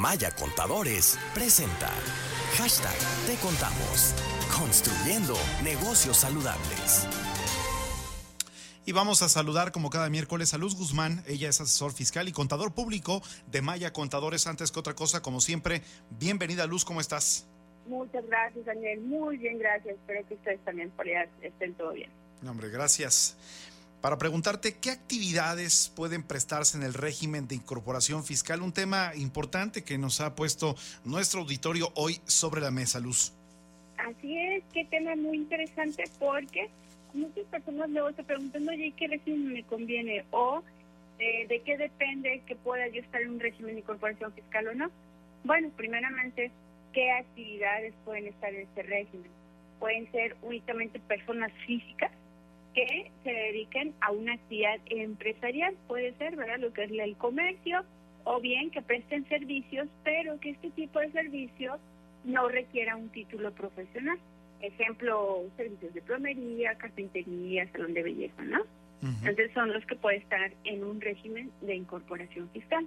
Maya Contadores presenta Hashtag Te Contamos. Construyendo negocios saludables. Y vamos a saludar como cada miércoles a Luz Guzmán. Ella es asesor fiscal y contador público de Maya Contadores. Antes que otra cosa, como siempre, bienvenida Luz, ¿cómo estás? Muchas gracias, Daniel. Muy bien, gracias. Espero que ustedes también por allá estén todo bien. No, hombre, gracias. Para preguntarte qué actividades pueden prestarse en el régimen de incorporación fiscal, un tema importante que nos ha puesto nuestro auditorio hoy sobre la mesa, Luz. Así es, qué tema muy interesante porque muchas personas luego se preguntan, oye, ¿qué régimen me conviene? O eh, ¿de qué depende que pueda yo estar en un régimen de incorporación fiscal o no? Bueno, primeramente, ¿qué actividades pueden estar en este régimen? Pueden ser únicamente personas físicas que se dediquen a una actividad empresarial, puede ser, ¿verdad? Lo que es el comercio, o bien que presten servicios, pero que este tipo de servicios no requiera un título profesional. Ejemplo, servicios de plomería, carpintería, salón de belleza, ¿no? Entonces son los que pueden estar en un régimen de incorporación fiscal.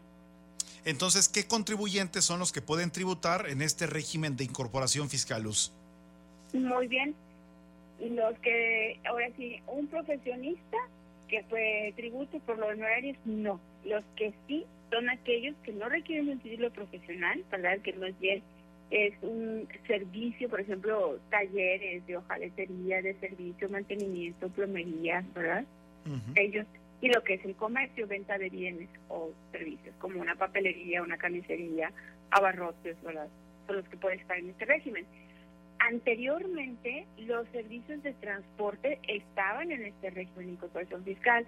Entonces, ¿qué contribuyentes son los que pueden tributar en este régimen de incorporación fiscal, Luz? Muy bien los que, ahora sí, un profesionista que fue tributo por los honorarios, no. Los que sí son aquellos que no requieren un título profesional, ¿verdad? Que no es bien, es un servicio, por ejemplo, talleres de hojaletería, de servicio, mantenimiento, plomería, ¿verdad? Ellos, y lo que es el comercio, venta de bienes o servicios, como una papelería, una carnicería, abarrotes, ¿verdad? Son los que pueden estar en este régimen. Anteriormente, los servicios de transporte estaban en este régimen de incorporación fiscal,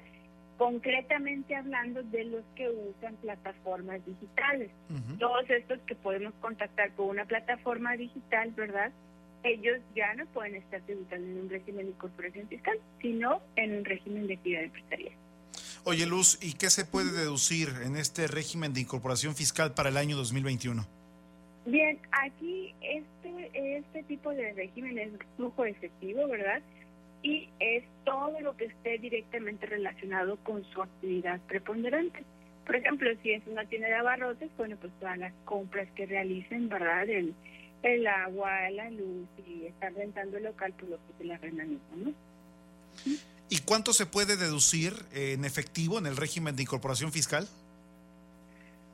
concretamente hablando de los que usan plataformas digitales. Todos estos que podemos contactar con una plataforma digital, ¿verdad? Ellos ya no pueden estar tributando en un régimen de incorporación fiscal, sino en un régimen de actividad empresarial. Oye, Luz, ¿y qué se puede deducir en este régimen de incorporación fiscal para el año 2021? Bien, aquí este, este tipo de régimen es flujo efectivo, ¿verdad? Y es todo lo que esté directamente relacionado con su actividad preponderante. Por ejemplo, si es una tienda de abarrotes, bueno, pues todas las compras que realicen, ¿verdad? El, el agua, la luz y estar rentando el local, pues lo que se la arrendan, ¿no? ¿Y cuánto se puede deducir en efectivo en el régimen de incorporación fiscal?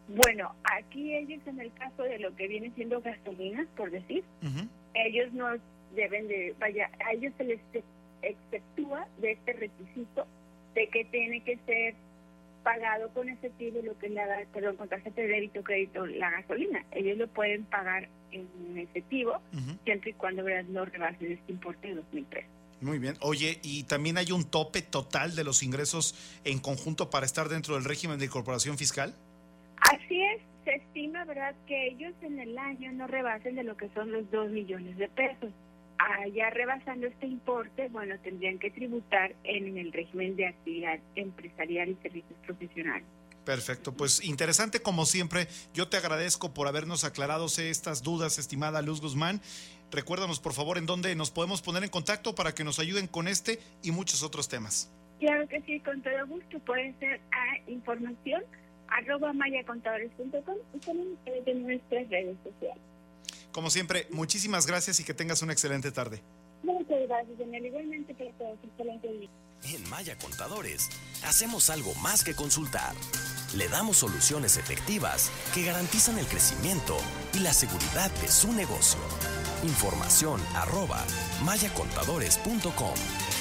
Bueno, aquí ellos en el caso de lo que viene siendo gasolinas, por decir, ellos no deben de, vaya, a ellos se les exceptúa de este requisito de que tiene que ser pagado con efectivo lo que es la, perdón, con tarjeta de débito crédito la gasolina. Ellos lo pueden pagar en efectivo siempre y cuando no rebasen este importe de 2003. Muy bien. Oye, ¿y también hay un tope total de los ingresos en conjunto para estar dentro del régimen de incorporación fiscal? Se estima, ¿verdad?, que ellos en el año no rebasen de lo que son los 2 millones de pesos. Allá rebasando este importe, bueno, tendrían que tributar en el régimen de actividad empresarial y servicios profesionales. Perfecto, pues interesante como siempre. Yo te agradezco por habernos aclarado estas dudas, estimada Luz Guzmán. Recuérdanos, por favor, en dónde nos podemos poner en contacto para que nos ayuden con este y muchos otros temas. Claro que sí, con todo gusto. Puede ser a información arroba mayacontadores.com y también de nuestras redes sociales. Como siempre, muchísimas gracias y que tengas una excelente tarde. Muchas gracias, Daniel. Igualmente para todos, excelente día. En Maya Contadores, hacemos algo más que consultar. Le damos soluciones efectivas que garantizan el crecimiento y la seguridad de su negocio. Información arroba mayacontadores.com.